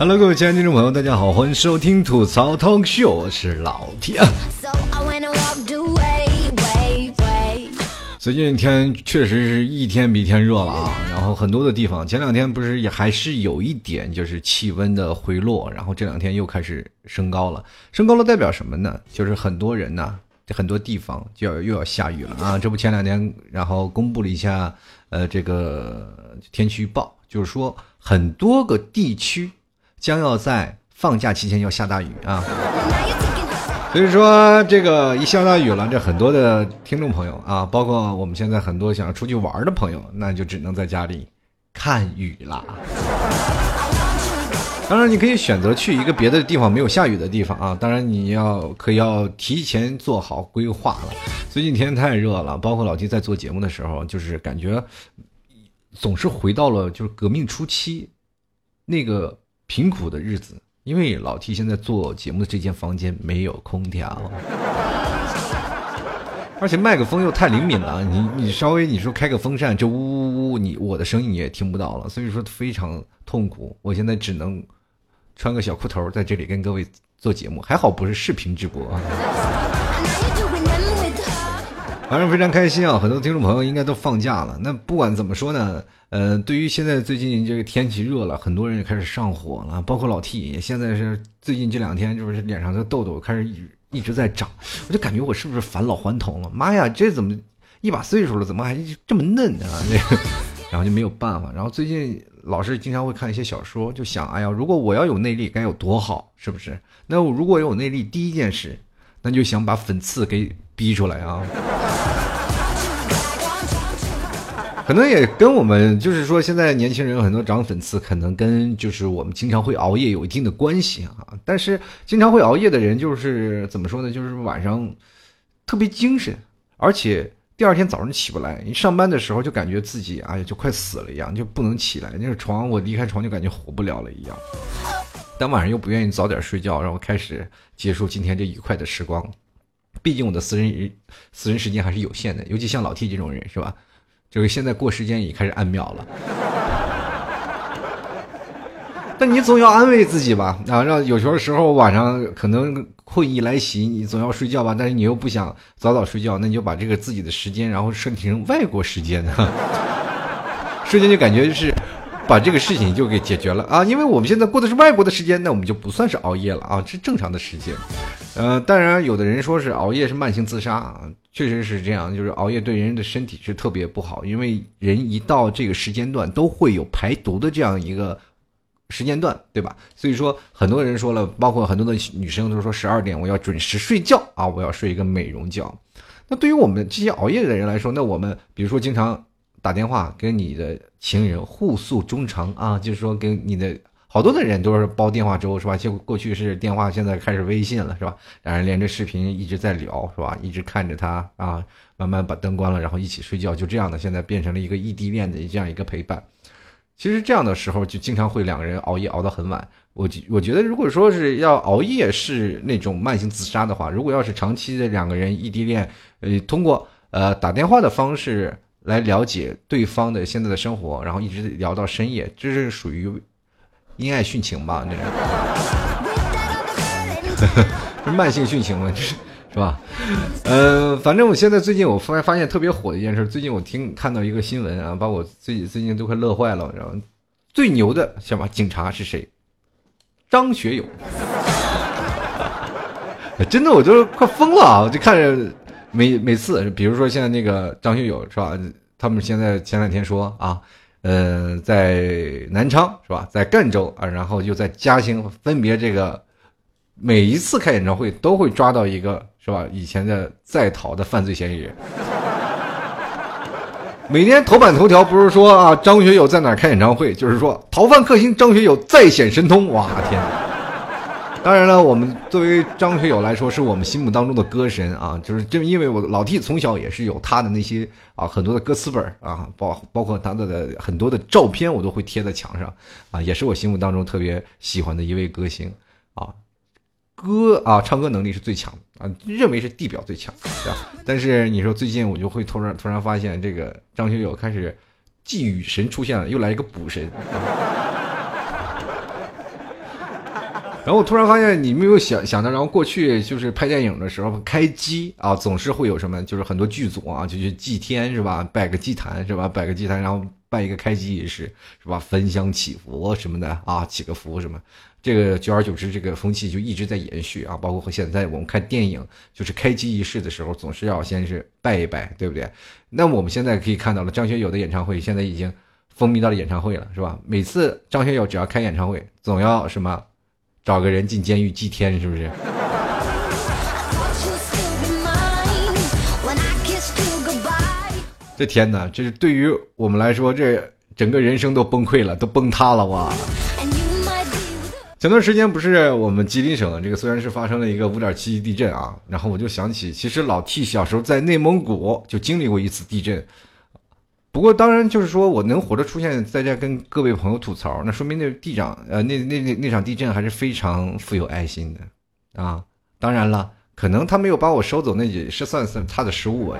Hello，各位亲爱的听众朋友，大家好，欢迎收听吐槽 Talk Show，我是老铁。最近天确实是一天比一天热了啊，然后很多的地方前两天不是也还是有一点就是气温的回落，然后这两天又开始升高了，升高了代表什么呢？就是很多人呢，很多地方就要又要下雨了啊！这不前两天然后公布了一下呃这个天气预报，就是说很多个地区将要在放假期间要下大雨啊。所以说，这个一下大雨了，这很多的听众朋友啊，包括我们现在很多想要出去玩的朋友，那就只能在家里看雨啦。当然，你可以选择去一个别的地方没有下雨的地方啊。当然，你要可要提前做好规划了。最近天太热了，包括老弟在做节目的时候，就是感觉总是回到了就是革命初期那个贫苦的日子。因为老 T 现在做节目的这间房间没有空调，而且麦克风又太灵敏了，你你稍微你说开个风扇，这呜呜呜，你我的声音你也听不到了，所以说非常痛苦。我现在只能穿个小裤头在这里跟各位做节目，还好不是视频直播。反正非常开心啊，很多听众朋友应该都放假了。那不管怎么说呢？呃，对于现在最近这个天气热了，很多人也开始上火了，包括老 T，现在是最近这两天就是脸上的痘痘开始一直在长，我就感觉我是不是返老还童了？妈呀，这怎么一把岁数了，怎么还这么嫩啊？这，然后就没有办法。然后最近老是经常会看一些小说，就想，哎呀，如果我要有内力该有多好，是不是？那我如果有内力，第一件事，那就想把粉刺给逼出来啊。可能也跟我们就是说，现在年轻人很多长粉刺，可能跟就是我们经常会熬夜有一定的关系啊。但是经常会熬夜的人，就是怎么说呢？就是晚上特别精神，而且第二天早上起不来。你上班的时候就感觉自己哎呀就快死了一样，就不能起来。那个床我离开床就感觉活不了了一样。但晚上又不愿意早点睡觉，然后开始结束今天这愉快的时光。毕竟我的私人私人时间还是有限的，尤其像老 T 这种人，是吧？就是现在过时间已开始按秒了，但你总要安慰自己吧？啊，让有时候时候晚上可能困意来袭，你总要睡觉吧？但是你又不想早早睡觉，那你就把这个自己的时间，然后设定成外国时间，瞬间就感觉就是把这个事情就给解决了啊！因为我们现在过的是外国的时间，那我们就不算是熬夜了啊，是正常的时间。呃，当然有的人说是熬夜是慢性自杀啊。确实是这样，就是熬夜对人的身体是特别不好，因为人一到这个时间段都会有排毒的这样一个时间段，对吧？所以说，很多人说了，包括很多的女生都说十二点我要准时睡觉啊，我要睡一个美容觉。那对于我们这些熬夜的人来说，那我们比如说经常打电话跟你的情人互诉衷肠啊，就是说跟你的。好多的人都是煲电话粥，是吧？就过去是电话，现在开始微信了，是吧？两人连着视频一直在聊，是吧？一直看着他啊，慢慢把灯关了，然后一起睡觉，就这样的，现在变成了一个异地恋的这样一个陪伴。其实这样的时候，就经常会两个人熬夜熬到很晚。我我觉得，如果说是要熬夜是那种慢性自杀的话，如果要是长期的两个人异地恋，呃，通过呃打电话的方式来了解对方的现在的生活，然后一直聊到深夜，这是属于。因爱殉情吧，这是，是 慢性殉情吗？这 是是吧？呃，反正我现在最近我发发现特别火的一件事，最近我听看到一个新闻啊，把我最最近都快乐坏了。然后最牛的什么警察是谁？张学友，真的我都快疯了啊！我就看着每每次，比如说现在那个张学友是吧？他们现在前两天说啊。呃，在南昌是吧？在赣州啊，然后又在嘉兴，分别这个每一次开演唱会都会抓到一个是吧？以前的在逃的犯罪嫌疑人。每天头版头条不是说啊，张学友在哪开演唱会，就是说逃犯克星张学友再显神通。哇天！当然了，我们作为张学友来说，是我们心目当中的歌神啊，就是正因为我老弟从小也是有他的那些啊很多的歌词本啊，包包括他的很多的照片，我都会贴在墙上啊，也是我心目当中特别喜欢的一位歌星啊，歌啊唱歌能力是最强啊，认为是地表最强，但是你说最近我就会突然突然发现，这个张学友开始既雨神出现了，又来一个补神。然后我突然发现，你没有想想到，然后过去就是拍电影的时候开机啊，总是会有什么，就是很多剧组啊，就去祭天是吧？拜个祭坛是吧？拜个祭坛，然后办一个开机仪式是吧？焚香祈福什么的啊，祈个福什么。这个久而久之，这个风气就一直在延续啊。包括现在我们看电影，就是开机仪式的时候，总是要先是拜一拜，对不对？那我们现在可以看到了，张学友的演唱会现在已经风靡到了演唱会了，是吧？每次张学友只要开演唱会，总要什么？找个人进监狱祭天，是不是？这天哪，这是对于我们来说，这整个人生都崩溃了，都崩塌了哇！前段时间不是我们吉林省这个虽然是发生了一个五点七级地震啊，然后我就想起，其实老 T 小时候在内蒙古就经历过一次地震。不过，当然就是说我能活着出现在这跟各位朋友吐槽，那说明那地长呃那那那那场地震还是非常富有爱心的啊。当然了，可能他没有把我收走，那也是算算他的失误啊。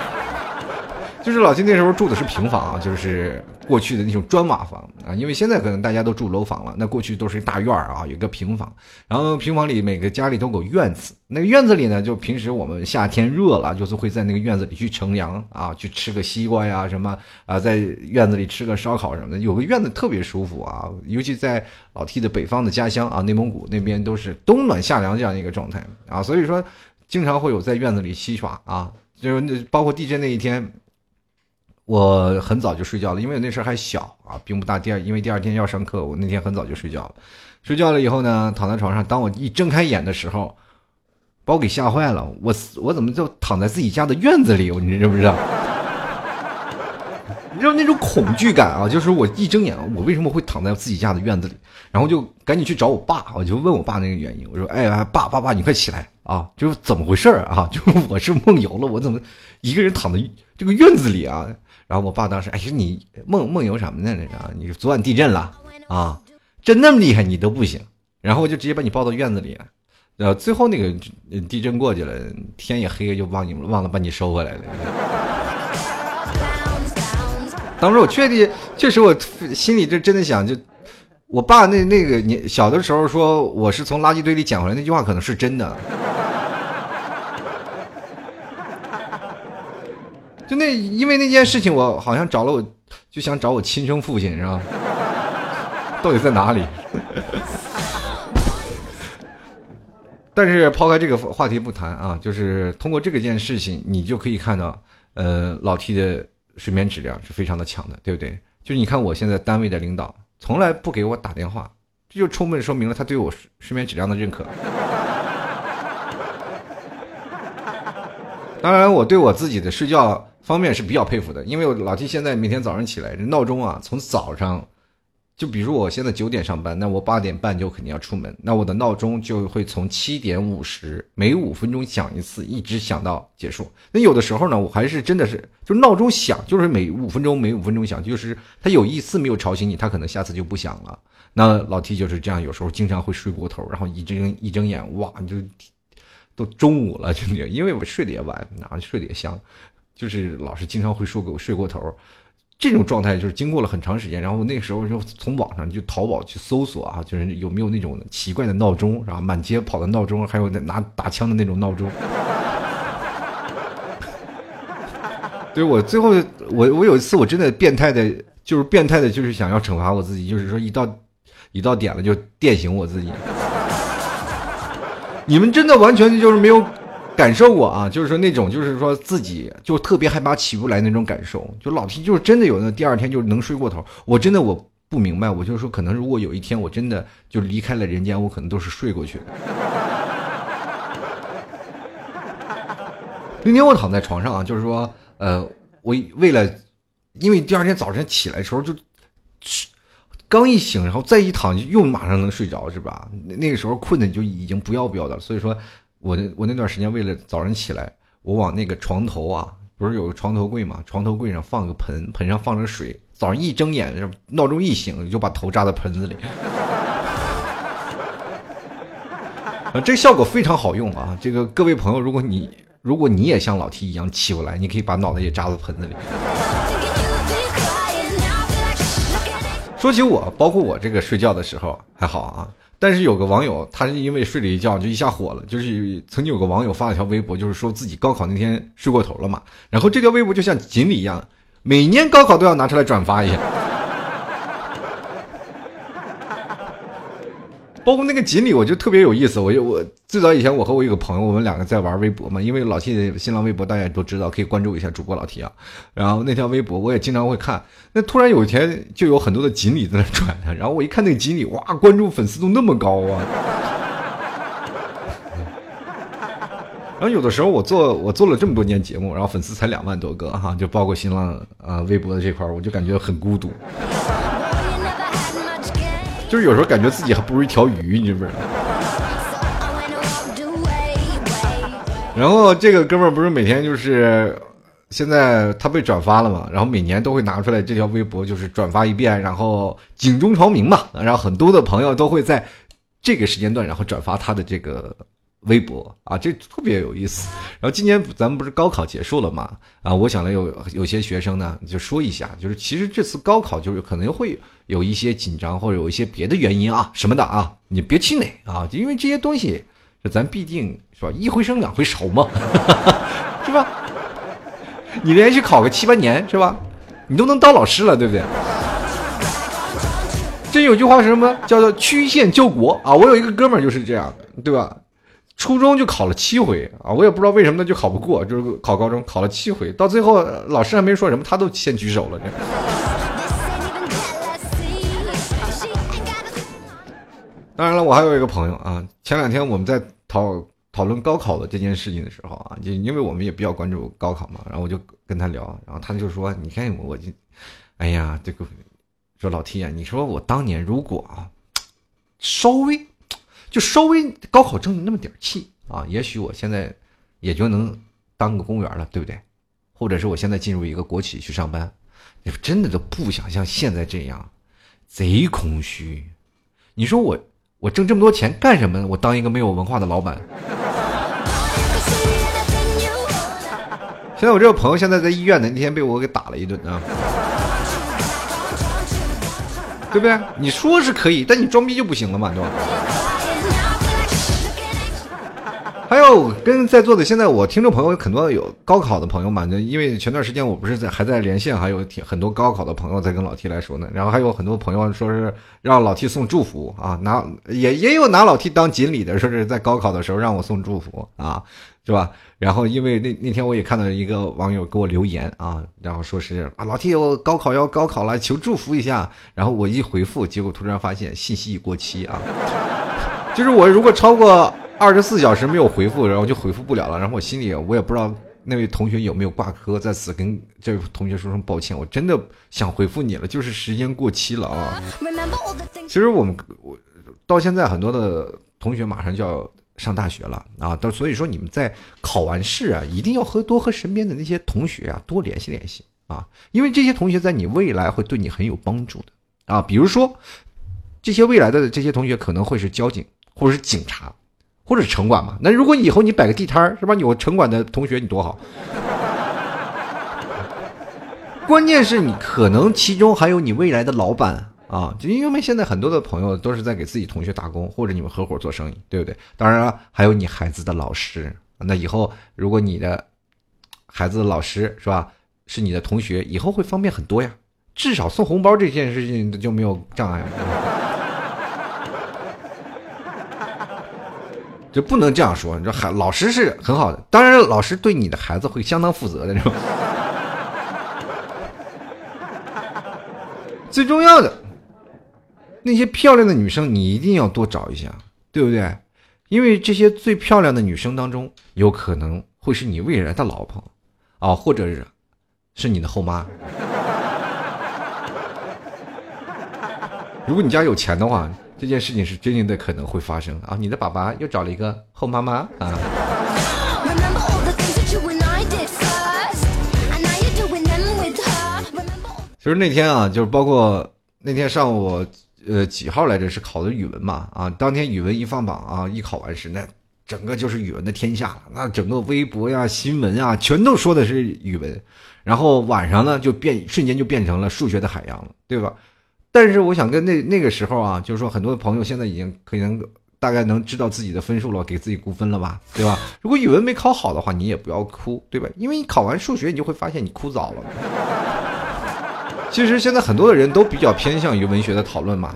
就是老金那时候住的是平房，就是过去的那种砖瓦房啊，因为现在可能大家都住楼房了，那过去都是大院儿啊，有个平房，然后平房里每个家里都有院子，那个院子里呢，就平时我们夏天热了，就是会在那个院子里去乘凉啊，去吃个西瓜呀什么啊，在院子里吃个烧烤什么的，有个院子特别舒服啊，尤其在老 T 的北方的家乡啊，内蒙古那边都是冬暖夏凉这样一个状态啊，所以说经常会有在院子里嬉耍啊，就是那包括地震那一天。我很早就睡觉了，因为那时候还小啊，并不大。第二，因为第二天要上课，我那天很早就睡觉了。睡觉了以后呢，躺在床上，当我一睁开眼的时候，把我给吓坏了。我我怎么就躺在自己家的院子里？你知不知道？你知道那种恐惧感啊，就是我一睁眼，我为什么会躺在自己家的院子里？然后就赶紧去找我爸，我就问我爸那个原因。我说：“哎呀，爸爸爸，你快起来啊！就是怎么回事啊？就我是梦游了，我怎么一个人躺在这个院子里啊？”然后我爸当时，哎呀，你梦梦游什么呢？这个你昨晚地震了啊？震那么厉害，你都不行。然后我就直接把你抱到院子里，呃，最后那个地震过去了，天也黑了，就忘你忘了把你收回来了。当时我确定，确实我心里这真的想，就我爸那那个你小的时候说我是从垃圾堆里捡回来那句话，可能是真的。就那，因为那件事情，我好像找了，我就想找我亲生父亲，是吧？到底在哪里？但是抛开这个话题不谈啊，就是通过这个件事情，你就可以看到，呃，老 T 的睡眠质量是非常的强的，对不对？就是你看我现在单位的领导从来不给我打电话，这就充分说明了他对我睡眠质量的认可。当然，我对我自己的睡觉。方面是比较佩服的，因为我老 T 现在每天早上起来，这闹钟啊，从早上，就比如我现在九点上班，那我八点半就肯定要出门，那我的闹钟就会从七点五十每五分钟响一次，一直响到结束。那有的时候呢，我还是真的是，就闹钟响，就是每五分钟每五分钟响，就是他有一次没有吵醒你，他可能下次就不响了。那老 T 就是这样，有时候经常会睡过头，然后一睁一睁眼，哇，就都中午了，就，因为我睡得也晚，然后睡得也香。就是老是经常会说给我睡过头，这种状态就是经过了很长时间，然后那时候就从网上就淘宝去搜索啊，就是有没有那种奇怪的闹钟，然后满街跑的闹钟，还有拿打枪的那种闹钟。对我最后我我有一次我真的变态的，就是变态的，就是想要惩罚我自己，就是说一到一到点了就电醒我自己。你们真的完全就是没有。感受过啊，就是说那种，就是说自己就特别害怕起不来那种感受。就老提，就是真的有那第二天就能睡过头。我真的我不明白，我就是说，可能如果有一天我真的就离开了人间，我可能都是睡过去的。那天我躺在床上啊，就是说，呃，我为了，因为第二天早晨起来的时候就，刚一醒，然后再一躺，又马上能睡着，是吧？那个时候困的就已经不要不要的，所以说。我那我那段时间为了早上起来，我往那个床头啊，不是有个床头柜嘛？床头柜上放个盆，盆上放着水。早上一睁眼，闹钟一醒，就把头扎在盆子里。啊，这效果非常好用啊！这个各位朋友，如果你如果你也像老 T 一样起不来，你可以把脑袋也扎在盆子里。说起我，包括我这个睡觉的时候还好啊。但是有个网友，他是因为睡了一觉就一下火了，就是曾经有个网友发了条微博，就是说自己高考那天睡过头了嘛，然后这条微博就像锦鲤一样，每年高考都要拿出来转发一下。包括那个锦鲤，我就特别有意思。我就我最早以前，我和我有个朋友，我们两个在玩微博嘛。因为老 T 的新浪微博大家也都知道，可以关注一下主播老 T 啊。然后那条微博我也经常会看。那突然有一天，就有很多的锦鲤在那转，然后我一看那个锦鲤，哇，关注粉丝都那么高啊！然后有的时候我做我做了这么多年节目，然后粉丝才两万多个哈，就包括新浪啊、微博的这块我就感觉很孤独。就是有时候感觉自己还不如一条鱼，你知不知道？然后这个哥们儿不是每天就是，现在他被转发了嘛，然后每年都会拿出来这条微博，就是转发一遍，然后警钟长鸣嘛，然后很多的朋友都会在这个时间段，然后转发他的这个。微博啊，这特别有意思。然后今年咱们不是高考结束了嘛？啊，我想了有有些学生呢，就说一下，就是其实这次高考就是可能会有一些紧张，或者有一些别的原因啊什么的啊，你别气馁啊，因为这些东西，咱毕竟是吧，一回生两回熟嘛，是吧？你连续考个七八年是吧？你都能当老师了，对不对？这有句话是什么？叫做曲线救国啊！我有一个哥们儿就是这样，对吧？初中就考了七回啊，我也不知道为什么他就考不过，就是考高中考了七回，到最后老师还没说什么，他都先举手了。这。当然了，我还有一个朋友啊，前两天我们在讨讨论高考的这件事情的时候啊，就因为我们也比较关注高考嘛，然后我就跟他聊，然后他就说：“你看我就，哎呀，这个说老 T 啊，你说我当年如果啊，稍微。”就稍微高考争那么点气啊，也许我现在也就能当个公务员了，对不对？或者是我现在进入一个国企去上班，你真的都不想像现在这样，贼空虚。你说我我挣这么多钱干什么？我当一个没有文化的老板。现在我这个朋友现在在医院呢，那天被我给打了一顿啊。对不对？你说是可以，但你装逼就不行了嘛，对吧？还有跟在座的现在我听众朋友很多有高考的朋友嘛，因为前段时间我不是在还在连线，还有很多高考的朋友在跟老 T 来说呢，然后还有很多朋友说是让老 T 送祝福啊，拿也也有拿老 T 当锦鲤的，说是在高考的时候让我送祝福啊，是吧？然后因为那那天我也看到一个网友给我留言啊，然后说是啊老 T 我高考要高考了，求祝福一下，然后我一回复，结果突然发现信息已过期啊，就是我如果超过。二十四小时没有回复，然后就回复不了了。然后我心里我也不知道那位同学有没有挂科，在此跟这位同学说声抱歉。我真的想回复你了，就是时间过期了啊。其实我们我到现在很多的同学马上就要上大学了啊，到所以说你们在考完试啊，一定要和多和身边的那些同学啊多联系联系啊，因为这些同学在你未来会对你很有帮助的啊。比如说这些未来的这些同学可能会是交警或者是警察。或者城管嘛？那如果以后你摆个地摊儿，是吧？有城管的同学，你多好。关键是你可能其中还有你未来的老板啊，就因为现在很多的朋友都是在给自己同学打工，或者你们合伙做生意，对不对？当然了，还有你孩子的老师。那以后如果你的孩子的老师是吧，是你的同学，以后会方便很多呀。至少送红包这件事情就没有障碍。就不能这样说，你说孩老师是很好的，当然老师对你的孩子会相当负责的，是吧？最重要的那些漂亮的女生，你一定要多找一下，对不对？因为这些最漂亮的女生当中，有可能会是你未来的老婆，啊，或者是是你的后妈。如果你家有钱的话。这件事情是真的可能会发生啊！你的爸爸又找了一个后妈妈啊！就是那天啊，就是包括那天上午，呃，几号来着？是考的语文嘛？啊，当天语文一放榜啊，一考完试，那整个就是语文的天下了。那整个微博呀、新闻啊，全都说的是语文。然后晚上呢，就变瞬间就变成了数学的海洋了，对吧？但是我想跟那那个时候啊，就是说很多朋友现在已经可能大概能知道自己的分数了，给自己估分了吧，对吧？如果语文没考好的话，你也不要哭，对吧？因为你考完数学，你就会发现你哭早了。其实现在很多的人都比较偏向于文学的讨论嘛，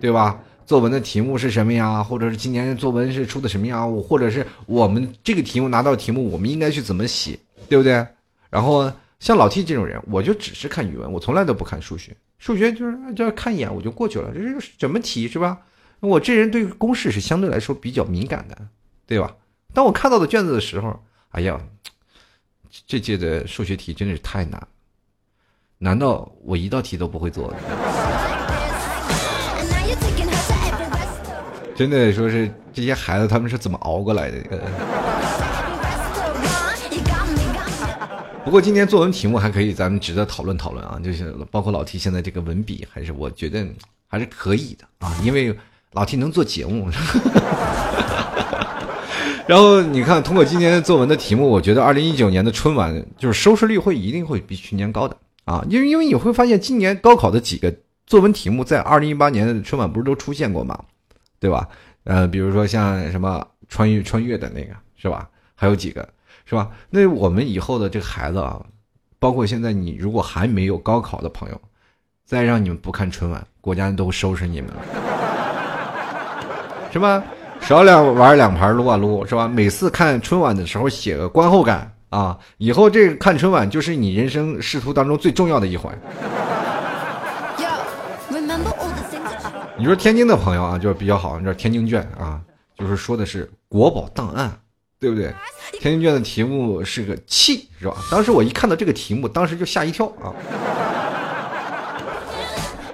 对吧？作文的题目是什么呀？或者是今年作文是出的什么呀？或者是我们这个题目拿到题目，我们应该去怎么写，对不对？然后像老 T 这种人，我就只是看语文，我从来都不看数学。数学就是就看一眼我就过去了，这是什么题是吧？我这人对公式是相对来说比较敏感的，对吧？当我看到的卷子的时候，哎呀，这届的数学题真的是太难，难道我一道题都不会做？真的说是这些孩子他们是怎么熬过来的？不过今年作文题目还可以，咱们值得讨论讨论啊，就是包括老 T 现在这个文笔，还是我觉得还是可以的啊，因为老 T 能做节目。然后你看，通过今年作文的题目，我觉得二零一九年的春晚就是收视率会一定会比去年高的啊，因为因为你会发现今年高考的几个作文题目在二零一八年的春晚不是都出现过吗？对吧？呃，比如说像什么穿越穿越的那个，是吧？还有几个，是吧？那我们以后的这个孩子啊，包括现在你如果还没有高考的朋友，再让你们不看春晚，国家都收拾你们了，是吧？少两玩两盘撸啊撸，是吧？每次看春晚的时候写个观后感啊，以后这个看春晚就是你人生仕途当中最重要的一环。你说天津的朋友啊，就比较好。你知道天津卷啊，就是说的是国宝档案，对不对？天津卷的题目是个气，是吧？当时我一看到这个题目，当时就吓一跳啊。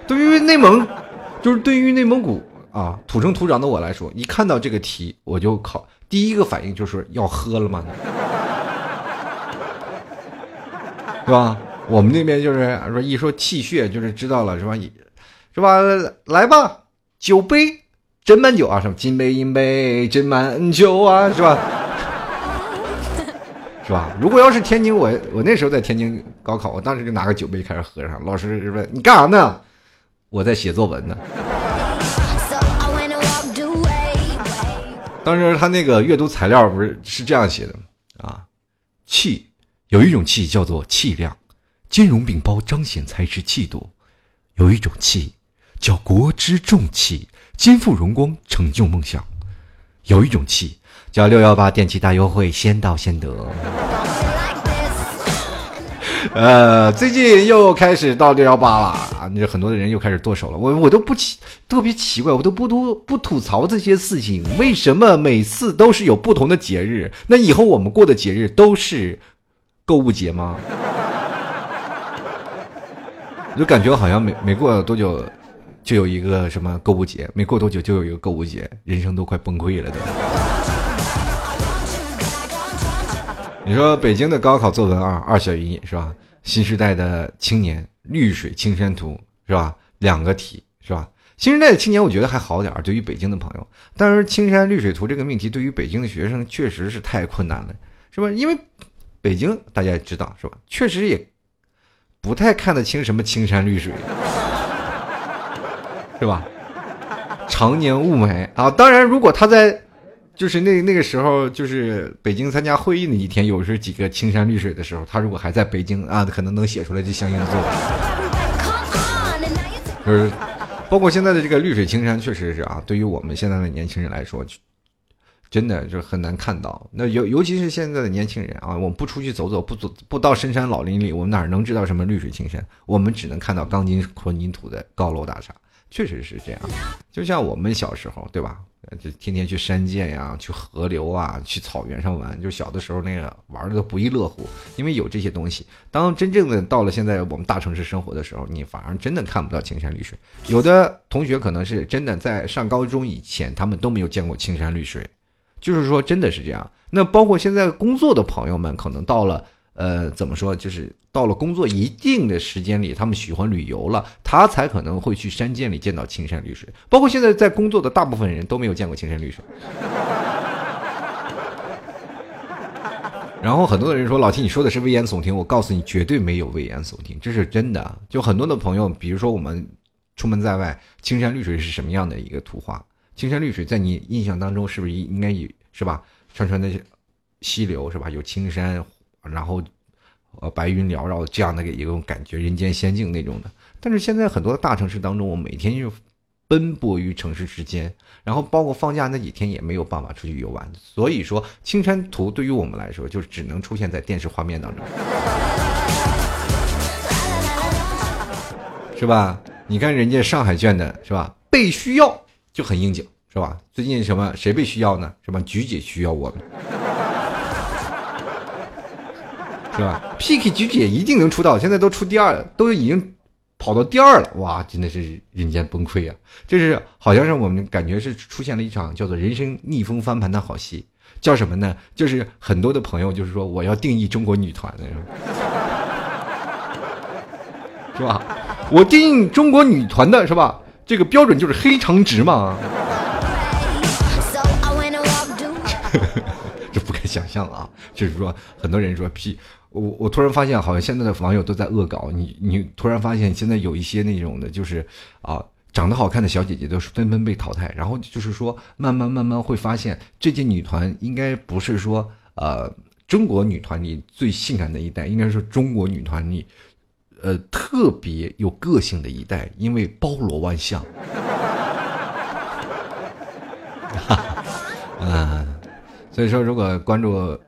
对于内蒙，就是对于内蒙古啊土生土长的我来说，一看到这个题，我就靠第一个反应就是要喝了吗？是吧？我们那边就是说一说气血，就是知道了，是吧？是吧？来吧，酒杯斟满酒啊，什么金杯银杯斟满酒啊，是吧？是吧？如果要是天津，我我那时候在天津高考，我当时就拿个酒杯开始喝上。老师问你干啥呢？我在写作文呢。当时他那个阅读材料不是是这样写的啊？气有一种气叫做气量，兼容并包，彰显才识气度；有一种气。叫国之重器，肩负荣光，成就梦想。有一种气，叫六幺八电器大优惠，先到先得。呃，最近又开始到六幺八了啊！你很多的人又开始剁手了。我我都不奇，特别奇怪，我都不都不吐槽这些事情。为什么每次都是有不同的节日？那以后我们过的节日都是购物节吗？我 就感觉好像没没过多久。就有一个什么购物节，没过多久就有一个购物节，人生都快崩溃了都。你说北京的高考作文二二选一是吧？新时代的青年绿水青山图是吧？两个题是吧？新时代的青年我觉得还好点儿，对于北京的朋友，但是青山绿水图这个命题对于北京的学生确实是太困难了，是吧？因为北京大家也知道是吧？确实也不太看得清什么青山绿水。是吧？常年雾霾啊！当然，如果他在，就是那那个时候，就是北京参加会议那几天，有时候几个青山绿水的时候，他如果还在北京啊，可能能写出来这相应的作文。就是，包括现在的这个绿水青山，确实是啊，对于我们现在的年轻人来说，真的就很难看到。那尤尤其是现在的年轻人啊，我们不出去走走，不走不到深山老林里，我们哪能知道什么绿水青山？我们只能看到钢筋混凝土的高楼大厦。确实是这样，就像我们小时候，对吧？就天天去山涧呀，去河流啊，去草原上玩。就小的时候那个玩的都不亦乐乎，因为有这些东西。当真正的到了现在我们大城市生活的时候，你反而真的看不到青山绿水。有的同学可能是真的在上高中以前，他们都没有见过青山绿水，就是说真的是这样。那包括现在工作的朋友们，可能到了。呃，怎么说？就是到了工作一定的时间里，他们喜欢旅游了，他才可能会去山涧里见到青山绿水。包括现在在工作的大部分人都没有见过青山绿水。然后很多的人说：“老七，你说的是危言耸听。”我告诉你，绝对没有危言耸听，这是真的。就很多的朋友，比如说我们。出门在外，青山绿水是什么样的一个图画？青山绿水在你印象当中是不是应该有是吧？串串的溪流是吧？有青山，然后呃白云缭绕这样的一种感觉，人间仙境那种的。但是现在很多的大城市当中，我每天就奔波于城市之间，然后包括放假那几天也没有办法出去游玩。所以说，青山图对于我们来说，就只能出现在电视画面当中，是吧？你看人家上海卷的是吧？被需要就很应景。是吧？最近什么谁被需要呢？什么菊姐需要我们，是吧？PK 菊姐一定能出道，现在都出第二，都已经跑到第二了，哇，真的是人间崩溃啊！这是好像是我们感觉是出现了一场叫做人生逆风翻盘的好戏，叫什么呢？就是很多的朋友就是说我要定义中国女团的，是吧？我定义中国女团的是吧？这个标准就是黑长直嘛。这不敢想象啊！就是说，很多人说 P，我我突然发现，好像现在的网友都在恶搞你。你突然发现，现在有一些那种的，就是啊，长得好看的小姐姐都是纷纷被淘汰。然后就是说，慢慢慢慢会发现，这届女团应该不是说呃中国女团里最性感的一代，应该是中国女团里呃特别有个性的一代，因为包罗万象。啊。所以说，如果关注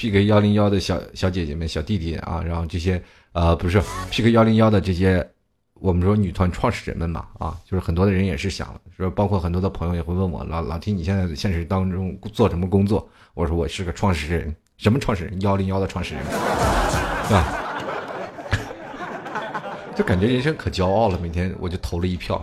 PK 幺零幺的小小姐姐们、小弟弟啊，然后这些呃，不是 PK 幺零幺的这些，我们说女团创始人们嘛，啊，就是很多的人也是想说，包括很多的朋友也会问我，老老提你现在现实当中做什么工作？我说我是个创始人，什么创始人？幺零幺的创始人，是 吧？就感觉人生可骄傲了，每天我就投了一票。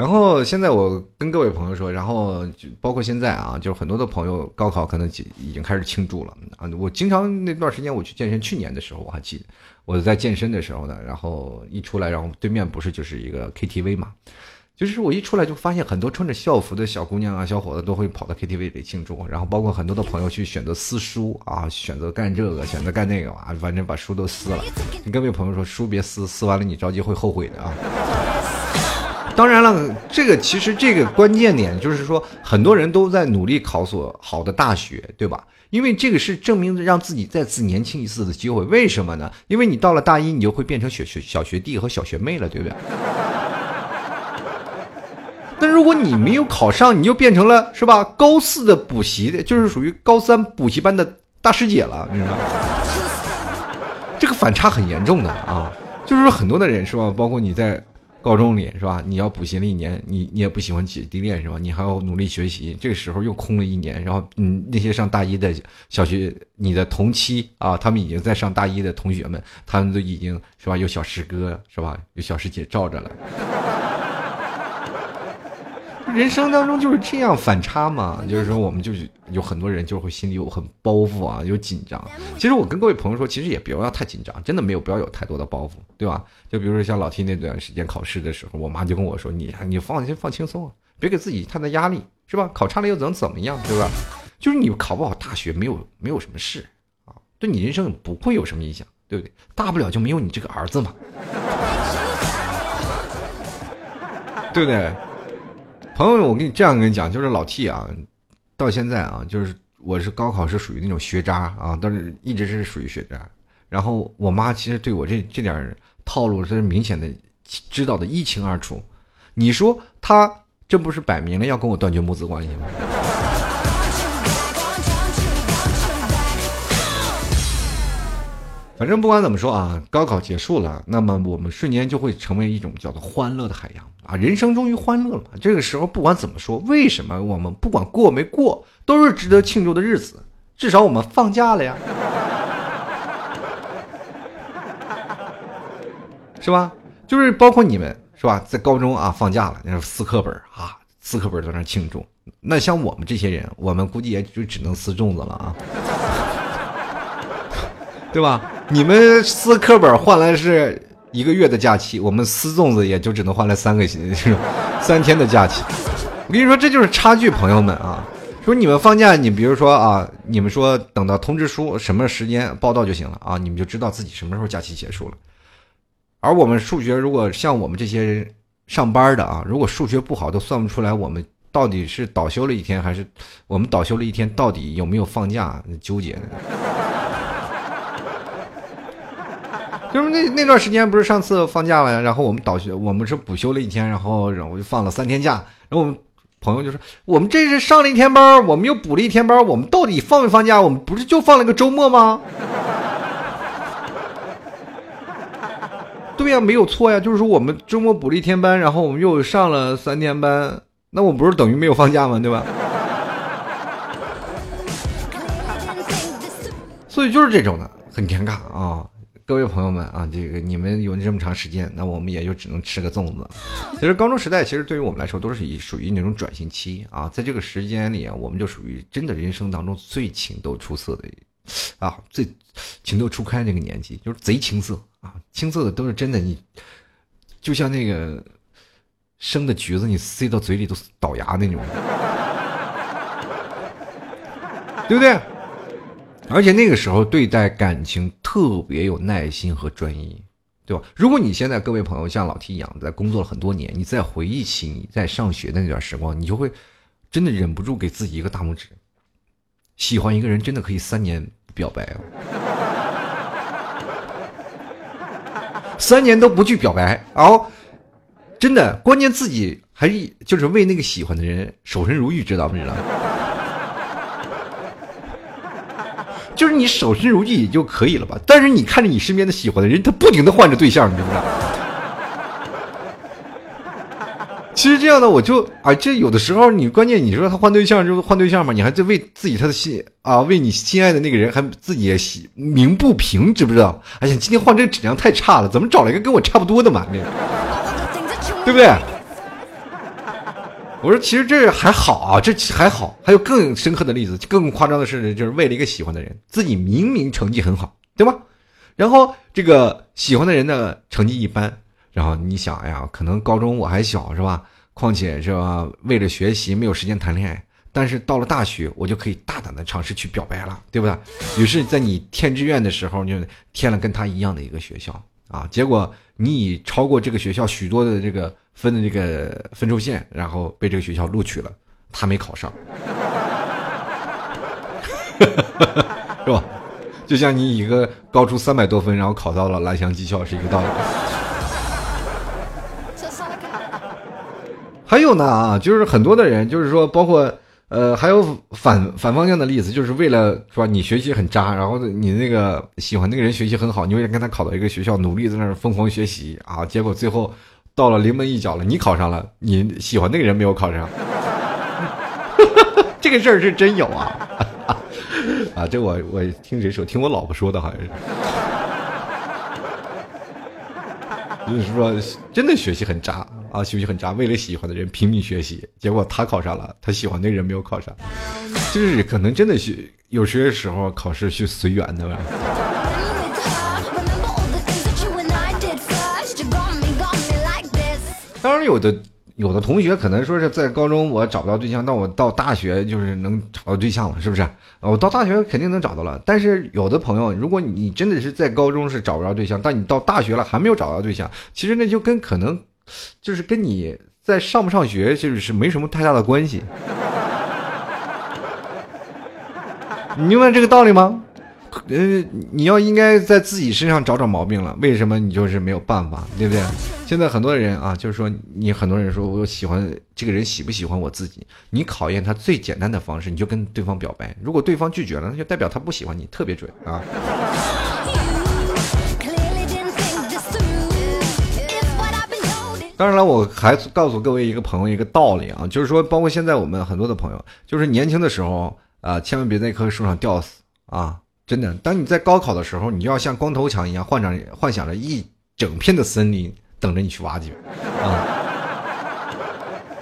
然后现在我跟各位朋友说，然后包括现在啊，就是很多的朋友高考可能已经开始庆祝了啊。我经常那段时间我去健身，去年的时候我还记得，我在健身的时候呢，然后一出来，然后对面不是就是一个 KTV 嘛，就是我一出来就发现很多穿着校服的小姑娘啊、小伙子都会跑到 KTV 里庆祝，然后包括很多的朋友去选择撕书啊，选择干这个，选择干那个啊，反正把书都撕了。你各位朋友说，书别撕，撕完了你着急会后悔的啊。当然了，这个其实这个关键点就是说，很多人都在努力考所好的大学，对吧？因为这个是证明让自己再次年轻一次的机会。为什么呢？因为你到了大一，你就会变成小学小学弟和小学妹了，对不对？但如果你没有考上，你就变成了是吧？高四的补习的，就是属于高三补习班的大师姐了，你知道吗？这个反差很严重的啊！就是说很多的人是吧？包括你在。高中里是吧？你要补习了一年，你你也不喜欢姐弟恋是吧？你还要努力学习，这个时候又空了一年。然后，嗯，那些上大一的小学，你的同期啊，他们已经在上大一的同学们，他们都已经是吧？有小师哥是吧？有小师姐罩着了。人生当中就是这样反差嘛，就是说我们就是有很多人就会心里有很包袱啊，有紧张。其实我跟各位朋友说，其实也不要太紧张，真的没有不要有太多的包袱，对吧？就比如说像老 T 那段时间考试的时候，我妈就跟我说：“你你放心放轻松啊，别给自己太大压力，是吧？考差了又能怎么样，对吧？就是你考不好大学没有没有什么事啊，对你人生不会有什么影响，对不对？大不了就没有你这个儿子嘛，对不对？”朋友，我跟你这样跟你讲，就是老 T 啊，到现在啊，就是我是高考是属于那种学渣啊，但是一直是属于学渣。然后我妈其实对我这这点套路是明显的知道的一清二楚。你说她这不是摆明了要跟我断绝母子关系吗？反正不管怎么说啊，高考结束了，那么我们瞬间就会成为一种叫做欢乐的海洋啊！人生终于欢乐了嘛。这个时候不管怎么说，为什么我们不管过没过，都是值得庆祝的日子。至少我们放假了呀，是吧？就是包括你们是吧？在高中啊放假了，那撕课本啊，撕课本在那庆祝。那像我们这些人，我们估计也就只能撕粽子了啊。对吧？你们撕课本换来是一个月的假期，我们撕粽子也就只能换来三个星 三天的假期。我跟你说，这就是差距，朋友们啊！说你们放假，你比如说啊，你们说等到通知书什么时间报到就行了啊，你们就知道自己什么时候假期结束了。而我们数学如果像我们这些人上班的啊，如果数学不好，都算不出来我们到底是倒休了一天，还是我们倒休了一天，到底有没有放假？纠结。就是那那段时间不是上次放假了，然后我们倒休，我们是补休了一天，然后然后就放了三天假，然后我们朋友就说：“我们这是上了一天班，我们又补了一天班，我们到底放没放假？我们不是就放了个周末吗？” 对呀，没有错呀，就是说我们周末补了一天班，然后我们又上了三天班，那我不是等于没有放假吗？对吧？所以就是这种的，很尴尬啊。各位朋友们啊，这个你们有这么长时间，那我们也就只能吃个粽子。其实高中时代，其实对于我们来说，都是以属于那种转型期啊。在这个时间里啊，我们就属于真的人生当中最情窦初色的啊，最情窦初开那个年纪，就是贼青涩啊，青涩的都是真的。你就像那个生的橘子，你塞到嘴里都倒牙那种，对不对？而且那个时候对待感情特别有耐心和专一，对吧？如果你现在各位朋友像老 T 一样在工作了很多年，你再回忆起你在上学的那段时光，你就会真的忍不住给自己一个大拇指。喜欢一个人真的可以三年不表白啊，三年都不去表白哦，真的，关键自己还是就是为那个喜欢的人守身如玉，知道不知道？就是你守身如玉也就可以了吧？但是你看着你身边的喜欢的人，他不停的换着对象，你知不知道？其实这样的，我就啊，这有的时候你关键你说他换对象就是换对象嘛，你还在为自己他的心啊，为你心爱的那个人还自己也喜鸣不平，知不知道？哎呀，今天换这个质量太差了，怎么找了一个跟我差不多的嘛？对不对？我说，其实这还好啊，这还好。还有更深刻的例子，更夸张的是，就是为了一个喜欢的人，自己明明成绩很好，对吧？然后这个喜欢的人呢，成绩一般。然后你想，哎呀，可能高中我还小，是吧？况且是吧，为了学习没有时间谈恋爱。但是到了大学，我就可以大胆的尝试去表白了，对不对？于是，在你填志愿的时候，就填了跟他一样的一个学校啊。结果你已超过这个学校许多的这个。分的这个分数线，然后被这个学校录取了，他没考上，是吧？就像你一个高出三百多分，然后考到了蓝翔技校是一个道理。还有呢啊，就是很多的人，就是说，包括呃，还有反反方向的例子，就是为了说你学习很渣，然后你那个喜欢那个人学习很好，你为了跟他考到一个学校，努力在那儿疯狂学习啊，结果最后。到了临门一脚了，你考上了，你喜欢那个人没有考上，这个事儿是真有啊！啊，这我我听谁说？听我老婆说的，好像是。就是说，真的学习很渣啊，学习很渣，为了喜欢的人拼命学习，结果他考上了，他喜欢那人没有考上，就是可能真的是有些时候考试是随缘的吧。当然，有的有的同学可能说是在高中我找不到对象，但我到大学就是能找到对象了，是不是？我到大学肯定能找到了。但是有的朋友，如果你真的是在高中是找不着对象，但你到大学了还没有找到对象，其实那就跟可能就是跟你在上不上学就是没什么太大的关系。你明白这个道理吗？呃，你要应该在自己身上找找毛病了。为什么你就是没有办法，对不对？现在很多人啊，就是说你很多人说我喜欢这个人，喜不喜欢我自己？你考验他最简单的方式，你就跟对方表白。如果对方拒绝了，那就代表他不喜欢你，特别准啊。当然了，我还告诉各位一个朋友一个道理啊，就是说，包括现在我们很多的朋友，就是年轻的时候啊，千万别在一棵树上吊死啊。真的，当你在高考的时候，你要像光头强一样，幻想幻想着一整片的森林等着你去挖掘，啊！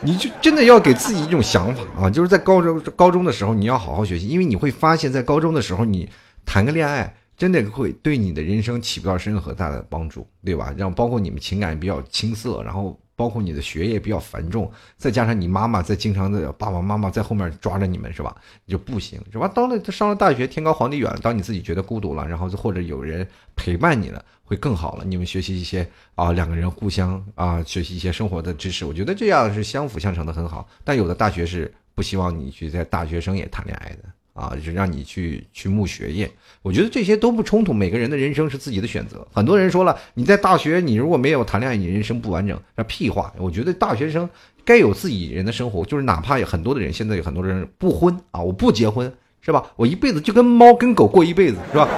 你就真的要给自己一种想法啊，就是在高中高中的时候，你要好好学习，因为你会发现在高中的时候，你谈个恋爱，真的会对你的人生起不到任何大的帮助，对吧？让包括你们情感比较青涩，然后包括你的学业比较繁重，再加上你妈妈在经常的爸爸妈妈在后面抓着你们是吧？就不行是吧？到了上了大学，天高皇帝远，当你自己觉得孤独了，然后或者有人陪伴你了，会更好了。你们学习一些啊，两个人互相啊学习一些生活的知识，我觉得这样是相辅相成的很好。但有的大学是不希望你去在大学生也谈恋爱的。啊，就让你去去慕学业，我觉得这些都不冲突。每个人的人生是自己的选择。很多人说了，你在大学，你如果没有谈恋爱，你人生不完整。那屁话！我觉得大学生该有自己人的生活，就是哪怕有很多的人，现在有很多人不婚啊，我不结婚，是吧？我一辈子就跟猫跟狗过一辈子，是吧？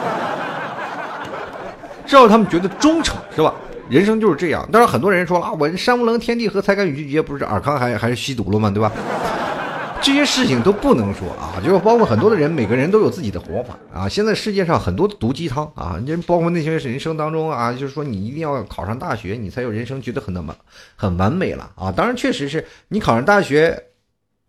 只要他们觉得忠诚，是吧？人生就是这样。当然，很多人说了啊，我山无棱，天地合，才敢与君绝，不是尔康还还是吸毒了吗？对吧？这些事情都不能说啊，就是包括很多的人，每个人都有自己的活法啊。现在世界上很多毒鸡汤啊，你包括那些人生当中啊，就是说你一定要考上大学，你才有人生觉得很那么很完美了啊。当然，确实是你考上大学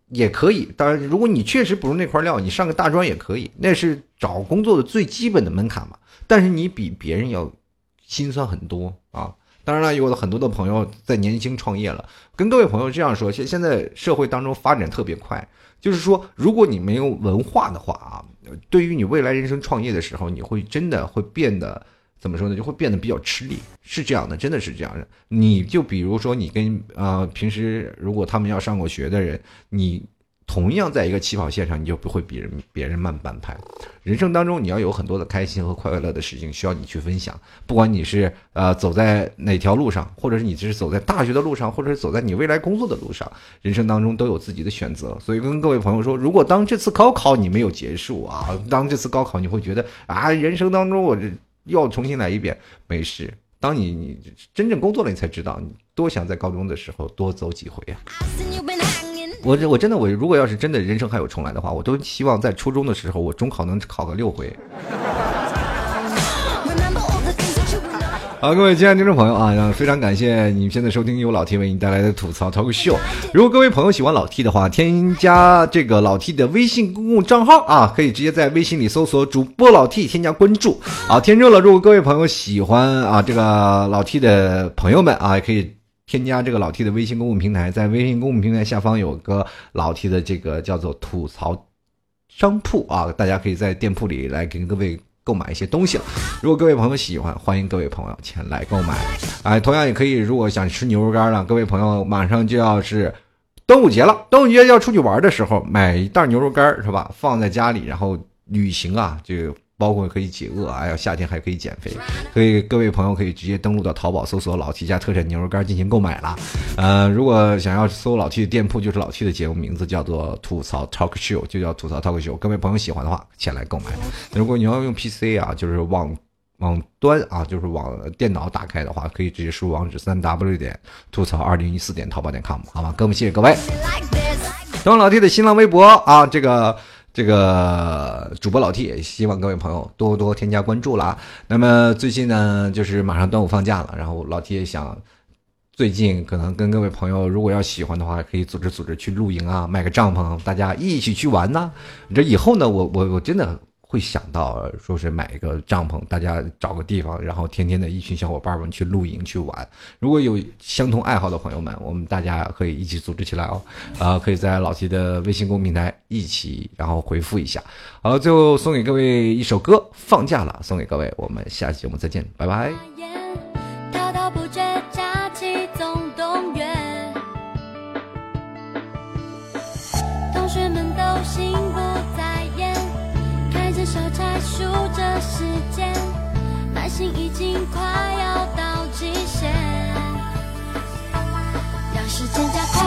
也可以。当然，如果你确实不是那块料，你上个大专也可以，那是找工作的最基本的门槛嘛。但是你比别人要心酸很多啊。当然了，有很多的朋友在年轻创业了。跟各位朋友这样说，现现在社会当中发展特别快，就是说，如果你没有文化的话啊，对于你未来人生创业的时候，你会真的会变得怎么说呢？就会变得比较吃力，是这样的，真的是这样的。你就比如说，你跟啊平时如果他们要上过学的人，你。同样在一个起跑线上，你就不会比人别人慢半拍。人生当中，你要有很多的开心和快乐的事情需要你去分享。不管你是呃走在哪条路上，或者是你是走在大学的路上，或者是走在你未来工作的路上，人生当中都有自己的选择。所以跟各位朋友说，如果当这次高考你没有结束啊，当这次高考你会觉得啊，人生当中我这要重新来一遍，没事。当你你真正工作了，你才知道，你多想在高中的时候多走几回啊。我这我真的我如果要是真的人生还有重来的话，我都希望在初中的时候我中考能考个六回。好，各位亲爱的听众朋友啊，非常感谢你现在收听由老 T 为你带来的吐槽 talk show。如果各位朋友喜欢老 T 的话，添加这个老 T 的微信公共账号啊，可以直接在微信里搜索主播老 T 添加关注啊。天热了，如果各位朋友喜欢啊这个老 T 的朋友们啊，也可以。添加这个老 T 的微信公共平台，在微信公共平台下方有个老 T 的这个叫做吐槽商铺啊，大家可以在店铺里来给各位购买一些东西。如果各位朋友喜欢，欢迎各位朋友前来购买。哎，同样也可以，如果想吃牛肉干了，各位朋友马上就要是端午节了，端午节要出去玩的时候，买一袋牛肉干是吧？放在家里，然后旅行啊，就。包括可以解饿，哎呀，夏天还可以减肥，所以各位朋友可以直接登录到淘宝搜索“老 T 家特产牛肉干”进行购买了。呃，如果想要搜老 T 的店铺，就是老 T 的节目名字叫做“吐槽 Talk Show”，就叫“吐槽 Talk Show”。各位朋友喜欢的话，前来购买。如果你要用 PC 啊，就是网网端啊，就是网电脑打开的话，可以直接输入网址：三 W 点吐槽二零一四点淘宝点 com，好吗？各位谢谢各位。登老 T 的新浪微博啊，这个。这个主播老 T 也希望各位朋友多多添加关注啦。那么最近呢，就是马上端午放假了，然后老 T 也想，最近可能跟各位朋友，如果要喜欢的话，可以组织组织去露营啊，买个帐篷，大家一起去玩呐。这以后呢，我我我真的。会想到说是买一个帐篷，大家找个地方，然后天天的一群小伙伴们去露营去玩。如果有相同爱好的朋友们，我们大家可以一起组织起来哦。啊，可以在老齐的微信公众平台一起，然后回复一下。好，最后送给各位一首歌，放假了，送给各位。我们下期节目再见，拜拜。时间，耐心已经快要到极限。让时间加快，